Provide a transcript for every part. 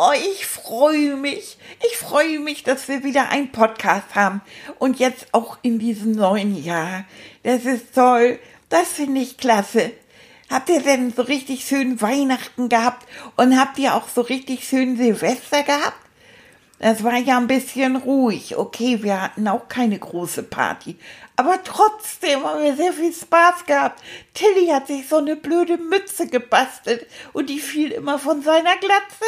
Oh, ich freue mich. Ich freue mich, dass wir wieder einen Podcast haben. Und jetzt auch in diesem neuen Jahr. Das ist toll. Das finde ich klasse. Habt ihr denn so richtig schön Weihnachten gehabt? Und habt ihr auch so richtig schön Silvester gehabt? Das war ja ein bisschen ruhig. Okay, wir hatten auch keine große Party. Aber trotzdem haben wir sehr viel Spaß gehabt. Tilly hat sich so eine blöde Mütze gebastelt und die fiel immer von seiner Glatze.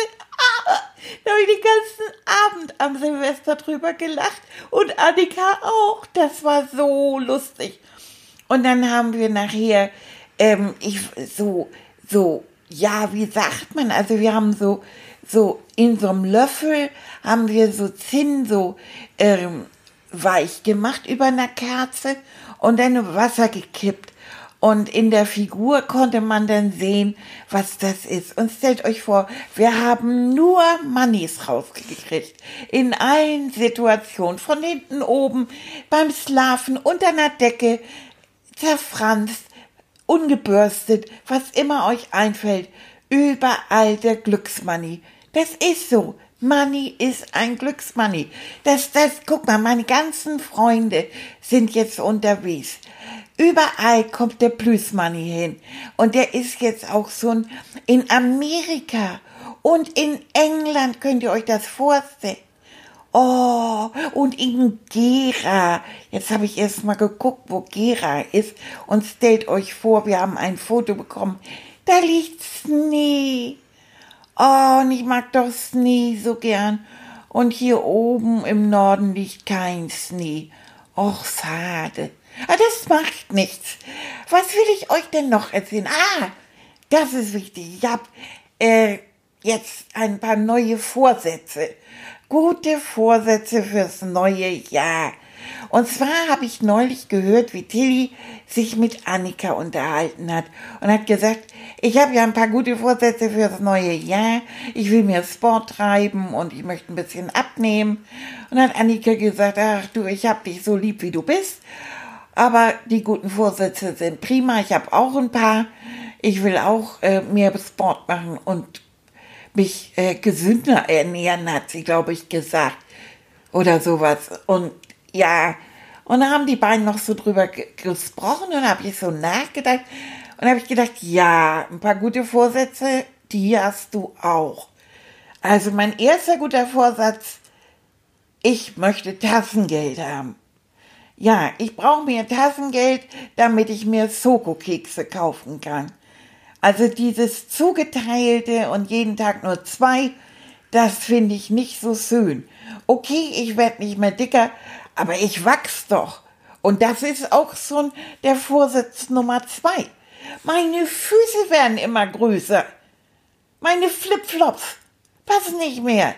Ah, da habe ich den ganzen Abend am Silvester drüber gelacht und Annika auch. Das war so lustig. Und dann haben wir nachher, ähm, ich, so, so, ja, wie sagt man? Also wir haben so, so in so einem Löffel haben wir so Zinn so ähm, weich gemacht über einer Kerze und dann Wasser gekippt. Und in der Figur konnte man dann sehen, was das ist. Und stellt euch vor, wir haben nur Mannis rausgekriegt. In allen Situationen. Von hinten oben, beim Schlafen, unter einer Decke, zerfranst, ungebürstet, was immer euch einfällt. Überall der Glücksmanni. Das ist so. Money ist ein Glücksmoney. Das, das, guck mal, meine ganzen Freunde sind jetzt unterwegs. Überall kommt der Plus Money hin. Und der ist jetzt auch so ein, in Amerika und in England könnt ihr euch das vorstellen. Oh, und in Gera. Jetzt habe ich erst mal geguckt, wo Gera ist. Und stellt euch vor, wir haben ein Foto bekommen. Da liegt Schnee. Oh, und ich mag doch Schnee so gern. Und hier oben im Norden liegt kein Schnee. Och, schade. Aber das macht nichts. Was will ich euch denn noch erzählen? Ah, das ist wichtig. Ich habe äh, jetzt ein paar neue Vorsätze. Gute Vorsätze fürs neue Jahr. Und zwar habe ich neulich gehört, wie Tilly sich mit Annika unterhalten hat und hat gesagt, ich habe ja ein paar gute Vorsätze für das neue Jahr. Ich will mir Sport treiben und ich möchte ein bisschen abnehmen. Und hat Annika gesagt, ach du, ich habe dich so lieb, wie du bist. Aber die guten Vorsätze sind prima. Ich habe auch ein paar. Ich will auch äh, mehr Sport machen und mich äh, gesünder ernähren, hat sie, glaube ich, gesagt. Oder sowas. Und ja, und dann haben die beiden noch so drüber gesprochen und habe ich so nachgedacht und habe ich gedacht, ja, ein paar gute Vorsätze, die hast du auch. Also mein erster guter Vorsatz, ich möchte Tassengeld haben. Ja, ich brauche mir Tassengeld, damit ich mir Soko-Kekse kaufen kann. Also dieses zugeteilte und jeden Tag nur zwei, das finde ich nicht so schön. Okay, ich werde nicht mehr dicker, aber ich wachs doch. Und das ist auch so der Vorsatz Nummer zwei. Meine Füße werden immer größer. Meine Flipflops passen nicht mehr.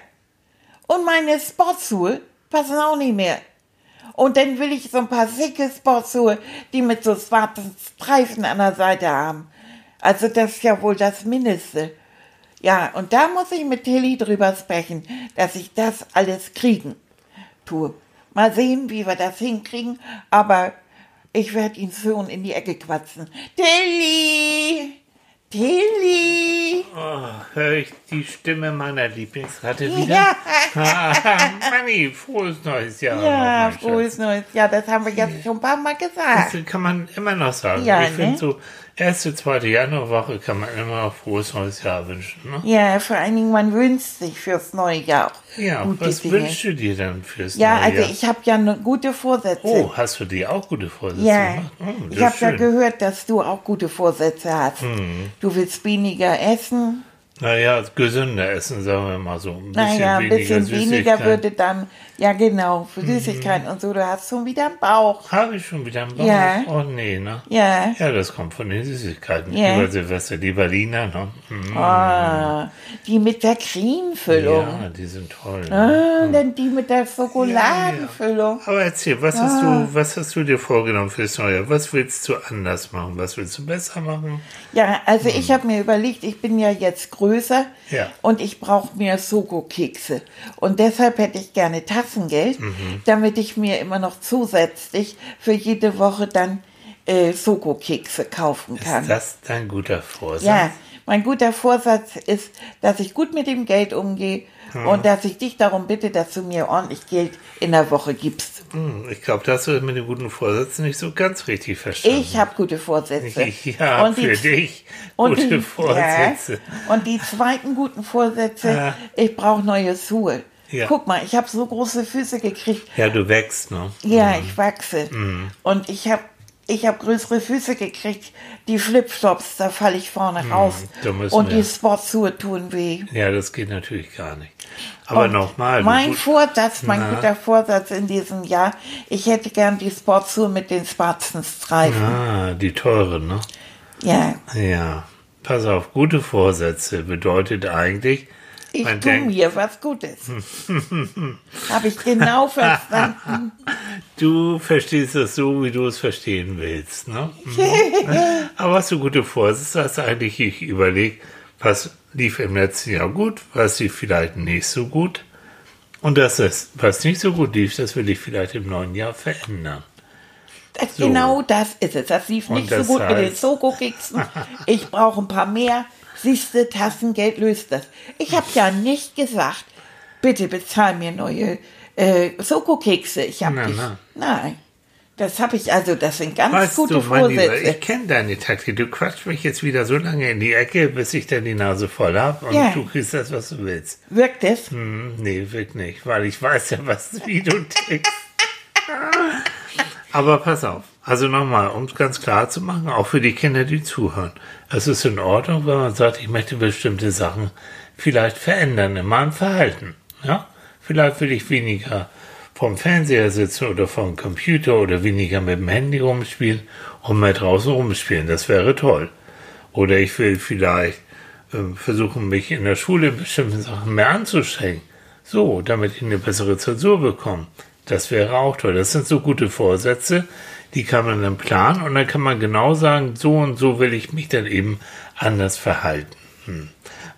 Und meine Sportschuhe passen auch nicht mehr. Und dann will ich so ein paar sicke Sportschuhe, die mit so schwarzen Streifen an der Seite haben. Also das ist ja wohl das Mindeste. Ja, und da muss ich mit Tilly drüber sprechen, dass ich das alles kriegen tue. Mal sehen, wie wir das hinkriegen, aber ich werde ihn schon in die Ecke quatschen. Tilly! Tilly! Oh, höre ich die Stimme meiner Lieblingsratte wieder? Ja. Manni, frohes neues Jahr. Ja, frohes neues Jahr. Das haben wir jetzt schon ein paar Mal gesagt. Das kann man immer noch sagen. Ja, ich ne? finde so, erste, zweite Januarwoche kann man immer noch frohes neues Jahr wünschen. Ne? Ja, vor allen Dingen, man wünscht sich fürs neue Jahr auch Ja, gute was Dinge. wünschst du dir dann fürs Ja, neue also Jahr? ich habe ja ne gute Vorsätze. Oh, hast du dir auch gute Vorsätze Ja, gemacht? Oh, ich habe ja gehört, dass du auch gute Vorsätze hast. Mhm. Du willst weniger essen. Naja, gesünder essen, sagen wir mal so. Ein Naja, ein weniger bisschen weniger Süßigkeiten. würde dann, ja genau, für Mhm. Süßigkeiten und so, du hast schon wieder einen Bauch. Habe ich schon wieder einen Bauch? Ja. Oh nee, ne? Ja. Ja, das kommt von den Süßigkeiten. Ja. Über Silvester, die Berliner, ne? Mhm. Ah, die mit der Cremefüllung. Ja, die sind toll. ne? Ah, dann die mit der Schokoladenfüllung. Aber erzähl, was hast Ah. du, was hast du dir vorgenommen fürs neue? Was willst du anders machen? Was willst du besser machen? Ja, also ich habe mir überlegt, ich bin ja jetzt größer Ja. und ich brauche mehr Soko-Kekse. Und deshalb hätte ich gerne Tassengeld, Mhm. damit ich mir immer noch zusätzlich für jede Woche dann äh, Soko-Kekse kaufen kann. Ist das dein guter Vorsatz? Ja, mein guter Vorsatz ist, dass ich gut mit dem Geld umgehe und dass ich dich darum bitte, dass du mir ordentlich Geld in der Woche gibst. Hm, Ich glaube, das hast du mit dem guten Vorsatz nicht so ganz richtig verstanden. Ich habe gute Vorsätze. Ja, Und die- für dich. Und Gute die, Vorsätze. Ja, und die zweiten guten Vorsätze, Ja. ich brauche neue Schuhe. Ja. Guck mal, ich habe so große Füße gekriegt. Ja, du wächst, ne? Ja, ich wachse. Mhm. Und ich habe ich hab größere Füße gekriegt. Die Flipflops, da falle ich vorne raus. Mhm, da müssen Und wir- die Sportschuhe tun weh. Ja, das geht natürlich gar nicht. Aber nochmal. Mein Vorsatz, mein Na. guter Vorsatz in diesem Jahr, ich hätte gern die Sportschuhe mit den schwarzen Streifen. Ah, die teuren, ne? Ja, Ja. Pass auf, gute Vorsätze bedeutet eigentlich, ich tue mir was Gutes. Habe ich genau verstanden. Du verstehst es so, wie du es verstehen willst, ne? Aber was du gute Vorsätze hast, eigentlich ich überlege, was lief im letzten Jahr gut, was lief vielleicht nicht so gut. Und das ist, was nicht so gut lief, das will ich vielleicht im neuen Jahr verändern. Das, So. Genau das ist es. Das lief nicht so das gut mit den heißt- Soko-Keksen. Ich brauche ein paar mehr. Siehste, Tassengeld löst das. Ich habe ja nicht gesagt, bitte bezahl mir neue äh, Soko-Kekse. Ich habe dich. na. Nein. Das habe ich also, das sind ganz Weißt gute du, mein Lieber, Vorsätze. ich kenne deine Taktik. Du quatschst mich jetzt wieder so lange in die Ecke, bis ich dann die Nase voll habe und Ja. du kriegst das, was du willst. Wirkt es? Hm, nee, wirklich nicht, weil ich weiß ja, was, wie du tickst. Aber pass auf. Also nochmal, um es ganz klar zu machen, auch für die Kinder, die zuhören. Es ist in Ordnung, wenn man sagt, ich möchte bestimmte Sachen vielleicht verändern in meinem Verhalten. Ja? Vielleicht will ich weniger vom Fernseher sitzen oder vom Computer oder weniger mit dem Handy rumspielen und mehr draußen rumspielen. Das wäre toll. Oder ich will vielleicht ähm, versuchen, mich in der Schule bestimmten Sachen mehr anzustrengen. So, damit ich eine bessere Zensur bekomme. Das wäre auch toll. Das sind so gute Vorsätze, die kann man dann planen und dann kann man genau sagen, so und so will ich mich dann eben anders verhalten. Hm.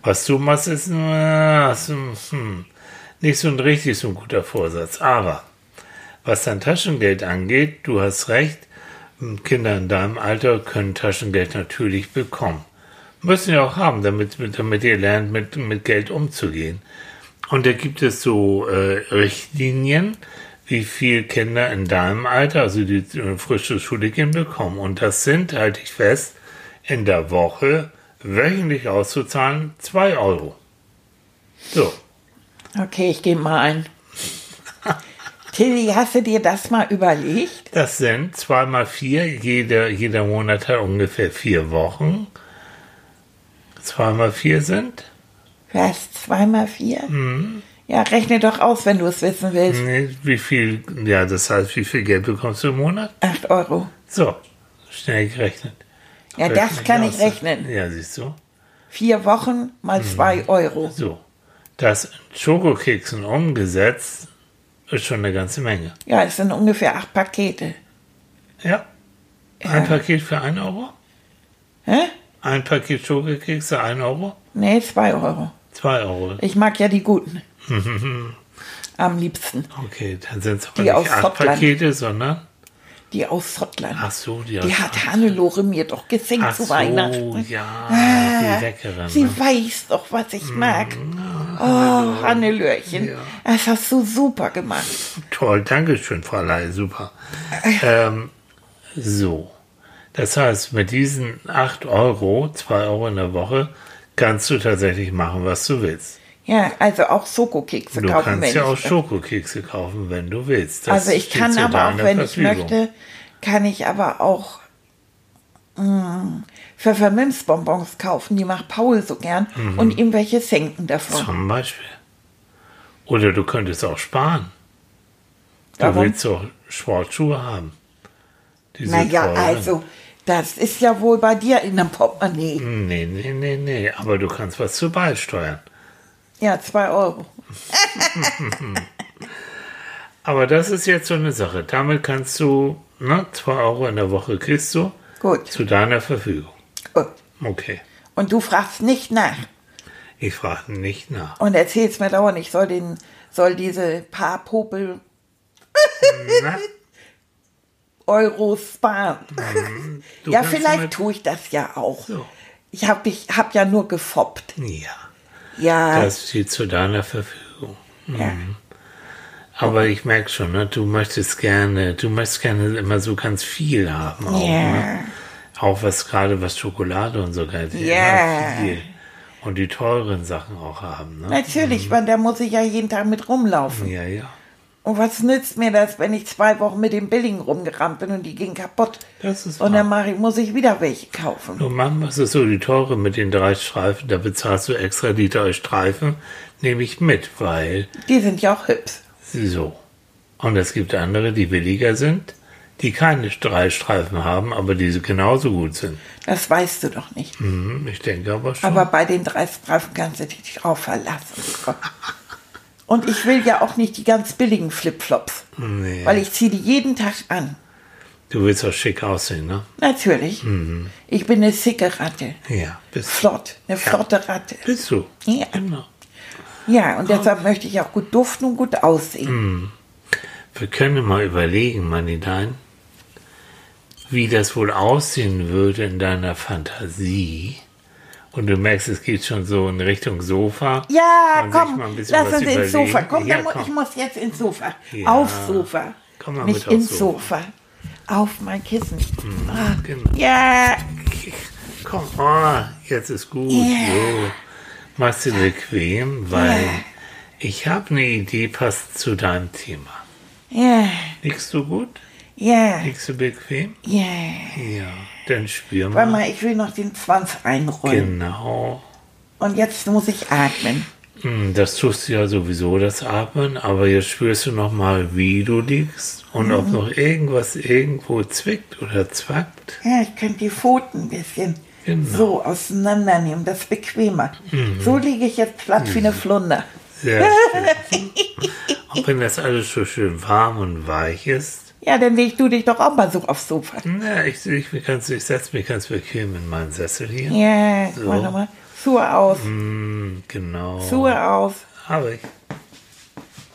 Was du machst, ist äh, hm, nicht so ein richtig so ein guter Vorsatz. Aber was dein Taschengeld angeht, du hast recht, Kinder in deinem Alter können Taschengeld natürlich bekommen. Müssen ja auch haben, damit, damit ihr lernt, mit, mit Geld umzugehen. Und da gibt es so äh, Richtlinien, wie viel Kinder in deinem Alter, also die frisch zur Schule gehen, bekommen. Und das sind, halte ich fest, in der Woche wöchentlich auszuzahlen 2 Euro. So, Okay, ich gehe mal ein. Tilly, hast du dir das mal überlegt? das sind 2 mal 4, jeder, jeder Monat hat ungefähr vier Wochen. 2 mal 4 sind? Was? Zwei mal vier? Mhm. Ja, rechne doch aus, wenn du es wissen willst. Nee, wie viel, ja, das heißt, wie viel Geld bekommst du im Monat? Acht Euro. So, schnell gerechnet. Ja, Rechne das kann ich aus. rechnen. Ja, siehst du. Vier Wochen mal Mhm. zwei Euro. So, das in Schokokeksen umgesetzt ist schon eine ganze Menge. Ja, es sind ungefähr acht Pakete. Ja. Ein Paket für 1 Euro? Hä? Ein Paket Schokokekse 1 Euro? Nee, zwei Euro. 2 Euro. Ich mag ja die guten. Am liebsten. Okay, dann sind es aber Die nicht aus acht Schottland. Pakete, sondern. Die aus Schottland. Ach so, die, die aus- hat Hannelore mir doch geschenkt Ach zu so, Weihnachten. ja, Ah, die leckeren. Sie ne? weiß doch, was ich mag. Oh, Hannelörchen. Das hast du super gemacht. Toll, danke schön, Frau Ley, super. Ähm, so, das heißt, mit diesen 8 Euro, 2 Euro in der Woche, kannst du tatsächlich machen, was du willst. Ja, also auch Sokokekse Du kaufen, wenn kannst ja ich auch Schokokekse kaufen, wenn du willst. Das Also ich kann aber auch, wenn ich Verfügung. möchte, kann ich aber auch Pfefferminzbonbons kaufen, die macht Paul so gern und ihm welche schenken davon. Zum Beispiel. Oder du könntest auch sparen. Du Warum? willst doch Sportschuhe haben. Naja, also, das ist ja wohl bei dir in dem Portemonnaie. Nee, nee, nee, nee. Aber du kannst was zu beisteuern. Ja, zwei Euro. Aber das ist jetzt so eine Sache. Damit kannst du, ne, 2 Euro in der Woche kriegst du Gut, zu deiner Verfügung. gut. Okay. Und du fragst nicht nach Ich frage nicht nach. und erzählst mir dauernd, ich soll den, soll diese paar Popel Na, Euro sparen. du ja, kannst vielleicht tue ich das ja auch. So. Ich habe dich, hab ja nur gefoppt. Ja, Ja, das steht zu deiner Verfügung. ja. Aber ich merke schon, ne, du möchtest gerne, du möchtest gerne immer so ganz viel haben. Auch, Ja. ne? auch was gerade was Schokolade und so. Ja. Immer viel. Und die teuren Sachen auch haben. Ne? Natürlich, weil da muss ich ja jeden Tag mit rumlaufen. Ja, ja. Und was nützt mir das, wenn ich zwei Wochen mit dem Billigen rumgerannt bin und die gingen kaputt? Das ist Und dann wahr. mach ich, muss ich wieder welche kaufen. Und manchmal ist es so, die teure mit den drei Streifen, da bezahlst du extra die drei Streifen, nehme ich mit, weil Die sind ja auch hübsch. So. Und es gibt andere, die billiger sind, die keine drei Streifen haben, aber die genauso gut sind. Das weißt du doch nicht. Hm, ich denke aber schon. Aber bei den drei Streifen kannst du dich drauf verlassen. Und ich will ja auch nicht die ganz billigen Flipflops, nee. weil ich ziehe die jeden Tag an. Du willst auch schick aussehen, ne? Natürlich. Mhm. Ich bin eine sicke Ratte. Ja, bist, Flott, eine flotte Ratte. bist du. Ja. Genau. Ja, und deshalb möchte ich auch gut duften und gut aussehen. Mhm. Wir können mal überlegen, Manidein, wie das wohl aussehen würde in deiner Fantasie. Und du merkst, es geht schon so in Richtung Sofa. Ja, komm, lass uns ins Sofa. überlegen. Komm, Ja, komm. ich muss jetzt ins Sofa. Ja. Aufs Sofa. Komm mal Nicht mit ins Sofa. Sofa. Auf mein Kissen. Ah, Genau. Ja, Komm, oh, jetzt ist gut. Ja. So. Machst du bequem, weil Ja. ich habe eine Idee, passt zu deinem Thema. ja, Liegst du gut? ja, Liegst du bequem? ja. Ja, dann spür Warte mal. mal, ich will noch den Schwanz einrollen. Genau. Und jetzt muss ich atmen. Hm, Das tust du ja sowieso, das Atmen, aber jetzt spürst du noch mal, wie du liegst und ob Mhm. noch irgendwas irgendwo zwickt oder zwackt. Ja, ich könnte die Pfoten ein bisschen Genau. Mhm. so auseinandernehmen. Das ist bequemer. So liege ich jetzt platt wie eine Flunder. Sehr schön. und wenn das alles so schön warm und weich ist, Ja, dann leg du dich doch auch mal so aufs Sofa. na, ich, ich, ich, ganz- ich setze mich ganz bequem in meinen Sessel hier. Ja, So. warte mal. Schuhe aus. Hm, genau. Schuhe aus. Habe ich.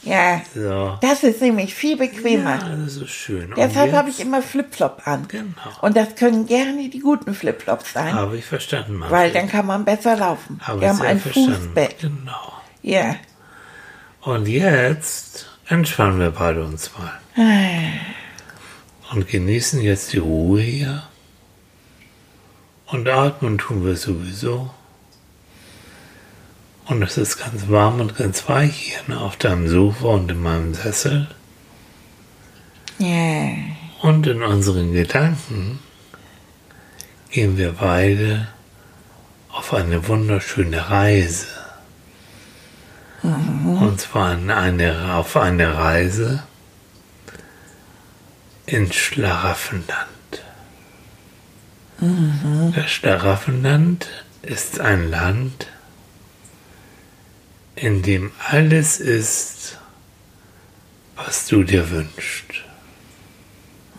Ja, So. das ist nämlich viel bequemer. Ja, das ist schön. Deshalb habe ich immer Flipflop an. Genau. Und das können gerne die guten Flipflops sein, Habe ich verstanden, Manfred. weil dann kann man besser laufen. Habe Wir haben ein verstanden. Fußbett. Genau. Ja. Und jetzt entspannen wir beide uns mal. Und genießen jetzt die Ruhe hier. Und atmen tun wir sowieso. Und es ist ganz warm und ganz weich hier ne, auf deinem Sofa und in meinem Sessel. Ja. Und in unseren Gedanken gehen wir beide auf eine wunderschöne Reise. Und zwar in eine, auf eine Reise ins Schlaraffenland. Das Schlaraffenland ist ein Land, in dem alles ist, was du dir wünschst.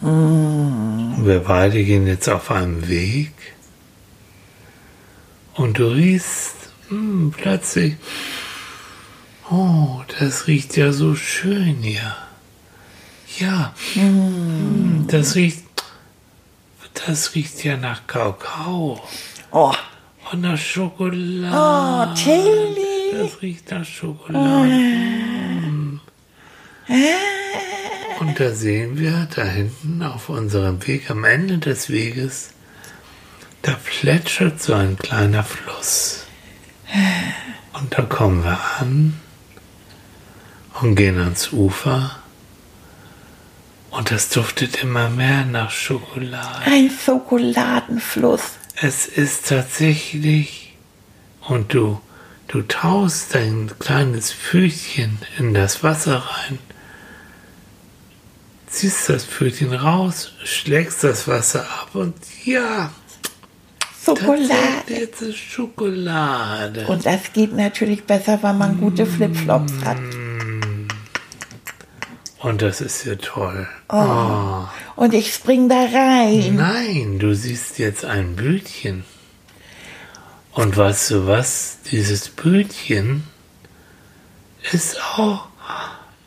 Wir beide gehen jetzt auf einem Weg und du riechst hm, plötzlich, oh, das riecht ja so schön hier. Ja, hm, das riecht, das riecht ja nach Kakao Oh, und nach Schokolade. oh Tilly. Das riecht nach Schokolade. Mm. Und da sehen wir da hinten auf unserem Weg, am Ende des Weges, da plätschert so ein kleiner Fluss. Und da kommen wir an und gehen ans Ufer Und das duftet immer mehr nach Schokolade. Ein Schokoladenfluss. Es ist tatsächlich. Und du, du taust dein kleines Pfötchen in das Wasser rein, ziehst das Pfötchen raus, schlägst das Wasser ab und ja, Schokolade. Jetzt ist Schokolade. Und das geht natürlich besser, wenn man gute Flipflops hat. Und das ist ja toll. Oh. Und ich spring da rein. Nein, du siehst jetzt ein Bötchen. Und weißt du was? Dieses Bötchen ist auch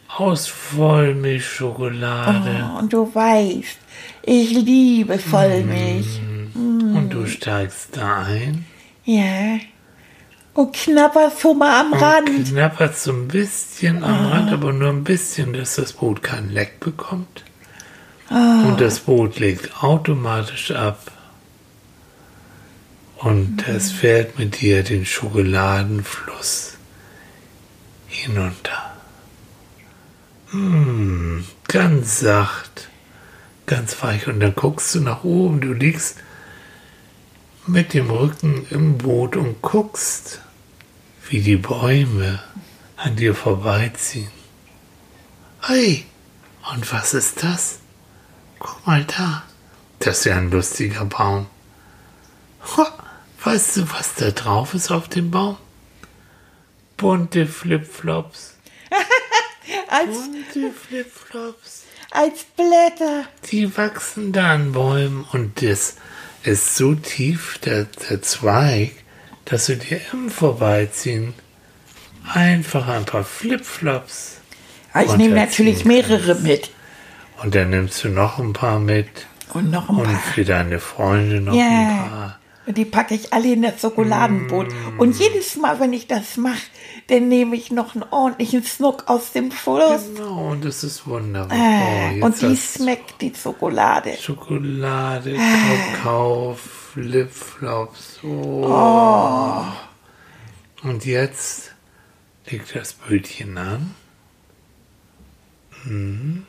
aus Vollmilchschokolade. Oh, und du weißt, ich liebe Vollmilch. Und du steigst da ein Ja. Und knapperst schon mal am und Rand. knapperst so ein bisschen am Rand, aber nur ein bisschen, dass das Boot kein Leck bekommt. Und das Boot legt automatisch ab. Und es fährt mit dir den Schokoladenfluss hinunter. Mm, ganz sacht, ganz weich. Und dann guckst du nach oben, du liegst mit dem Rücken im Boot und guckst, wie die Bäume an dir vorbeiziehen. Hey, und was ist das? Guck mal da. Das ist ja ein lustiger Baum. Ha, weißt du, was da drauf ist auf dem Baum? Bunte Flipflops. Als, Bunte Flipflops. als Blätter. Die wachsen da an Bäumen und das ist so tief, der, der Zweig, dass du dir im Vorbeiziehen einfach ein paar Flipflops Ich Und nehme natürlich mehrere mit. und dann nimmst du noch ein paar mit Und noch ein und paar. für deine Freunde noch ein Ja. paar. Und die packe ich alle in das Schokoladenboot. Mm. Und jedes Mal, wenn ich das mache, dann nehme ich noch einen ordentlichen Snuck aus dem Fluss. Genau, und das ist wunderbar. Äh, Oh, und die schmeckt, die Schokolade. Schokolade, Kakao, Flipflops. Oh. Und jetzt legt das Bötchen an. Mhm.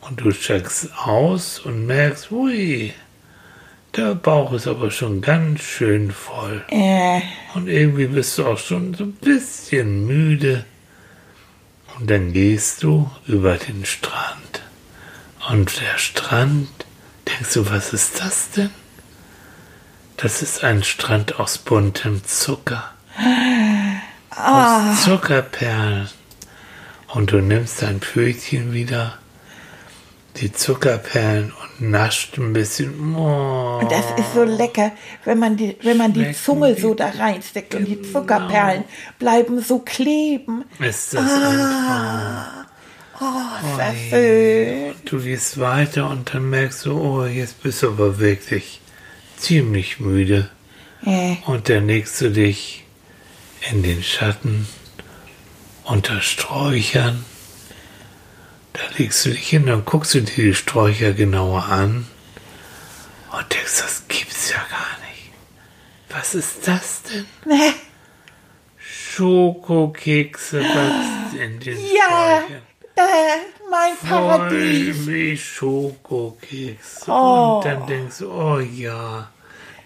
Und du checkst aus und merkst, ui, der Bauch ist aber schon ganz schön voll. Äh, Und irgendwie bist du auch schon so ein bisschen müde. Und dann gehst du über den Strand. Und der Strand, denkst du, was ist das denn? Das ist ein Strand aus buntem Zucker. Aus Zuckerperlen. Und du nimmst dein Pfötchen wieder, die Zuckerperlen und nascht ein bisschen. Oh. und das ist so lecker, wenn man die, wenn man die Zunge die- so da reinsteckt und die Genau. Zuckerperlen bleiben so kleben. Ist das ein Oh, ist das schön. Du gehst weiter und dann merkst du, oh, jetzt bist du aber wirklich ziemlich müde. Äh, Und dann legst du dich in den Schatten unter Sträuchern. Da legst du dich hin und guckst du dir die Sträucher genauer an und denkst, das gibt's ja gar nicht. Was ist das denn? ne, Schokokekse wachsen in den ja, Sträuchern. äh, mein Paradies. Vollmilch Schokokeks. Oh. Und dann denkst du, oh ja,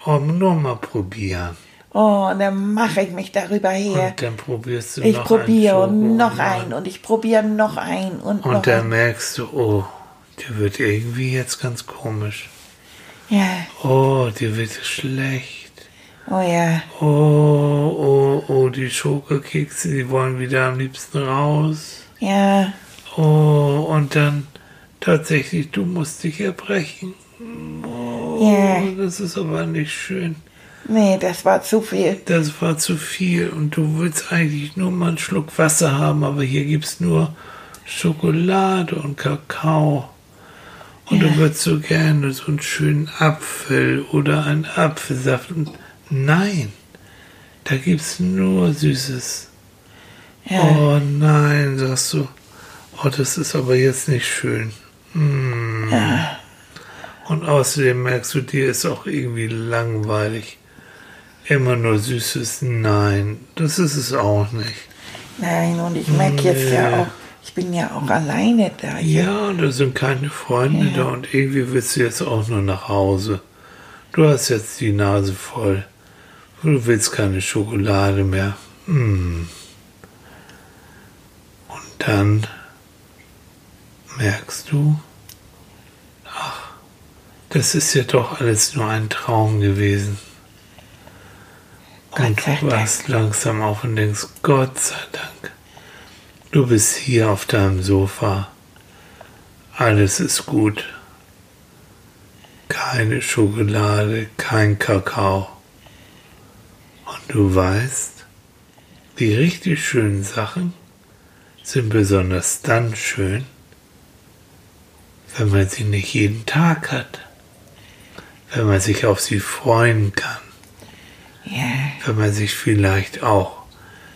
oh, nur mal probieren. Oh, und dann mache ich mich darüber her. Und dann probierst du Ich noch probiere einen und noch Schoko- einen und ich probiere noch einen und, noch Und dann einen. merkst du, oh, dir wird irgendwie jetzt ganz komisch. Ja, Oh, dir wird schlecht. oh ja. Oh, oh, oh, die Schokokekse, die wollen wieder am liebsten raus. Ja, Oh, und dann tatsächlich, du musst dich erbrechen. ja. Oh, das ist aber nicht schön. Nee, das war zu viel. Das war zu viel und du willst eigentlich nur mal einen Schluck Wasser haben, aber hier gibt's nur Schokolade und Kakao. Und du würdest so gerne so einen schönen Apfel oder einen Apfelsaft. Und nein, da gibt's nur Süßes. Ja. Oh nein, sagst du. Oh, das ist aber jetzt nicht schön. Hm. Und außerdem merkst du, dir ist auch irgendwie langweilig. Immer nur Süßes. Nein, das ist es auch nicht. Nein, und ich merke jetzt ja Nee. auch, Ich bin ja auch alleine da. Ja, da sind keine Freunde Ja. da und irgendwie willst du jetzt auch nur nach Hause. Du hast jetzt die Nase voll. Du willst keine Schokolade mehr. Hm. Und dann merkst du, ach, das ist ja doch alles nur ein Traum gewesen. Gott Und sei du wachst langsam auf und denkst, Gott sei Dank, du bist hier auf deinem Sofa. Alles ist gut. Keine Schokolade, kein Kakao. Und du weißt, die richtig schönen Sachen sind besonders dann schön, wenn man sie nicht jeden Tag hat. Wenn man sich auf sie freuen kann Ja, wenn man sich vielleicht auch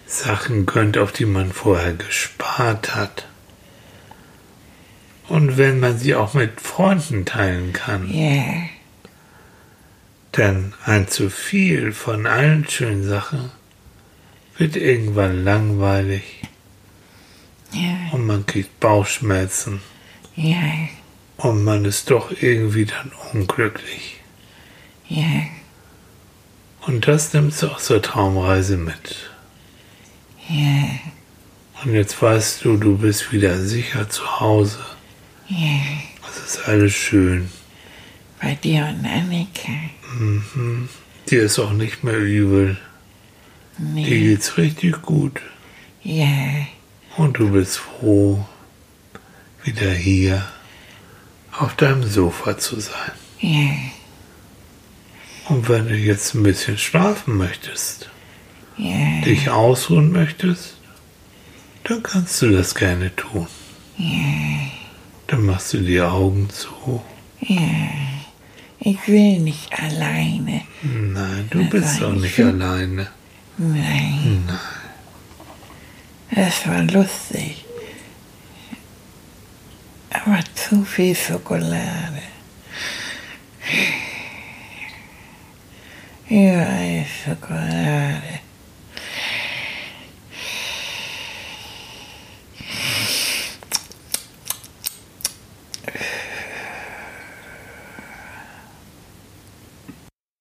Sachen gönnt, auf die man vorher gespart hat. Und wenn man sie auch mit Freunden teilen kann. ja, Denn ein zu viel von allen schönen Sachen wird irgendwann langweilig. Ja, und man kriegt Bauchschmerzen. Ja, und man ist doch irgendwie dann unglücklich. ja, Und das nimmst du auch zur Traumreise mit. ja, Und jetzt weißt du, du bist wieder sicher zu Hause. ja. Es ist alles schön. Bei dir und Annika. Mhm. Dir ist auch nicht mehr übel. Dir Nee. geht's richtig gut. Ja, Und du bist froh, wieder hier auf deinem Sofa zu sein. ja, Und wenn du jetzt ein bisschen schlafen möchtest, ja, dich ausruhen möchtest, dann kannst du das gerne tun. Dann machst du die Augen zu. ja. Ich will nicht alleine. Nein, du Das bist auch nicht nicht alleine. Nein. Das war lustig. Aber zu viel Schokolade. Überall Schokolade.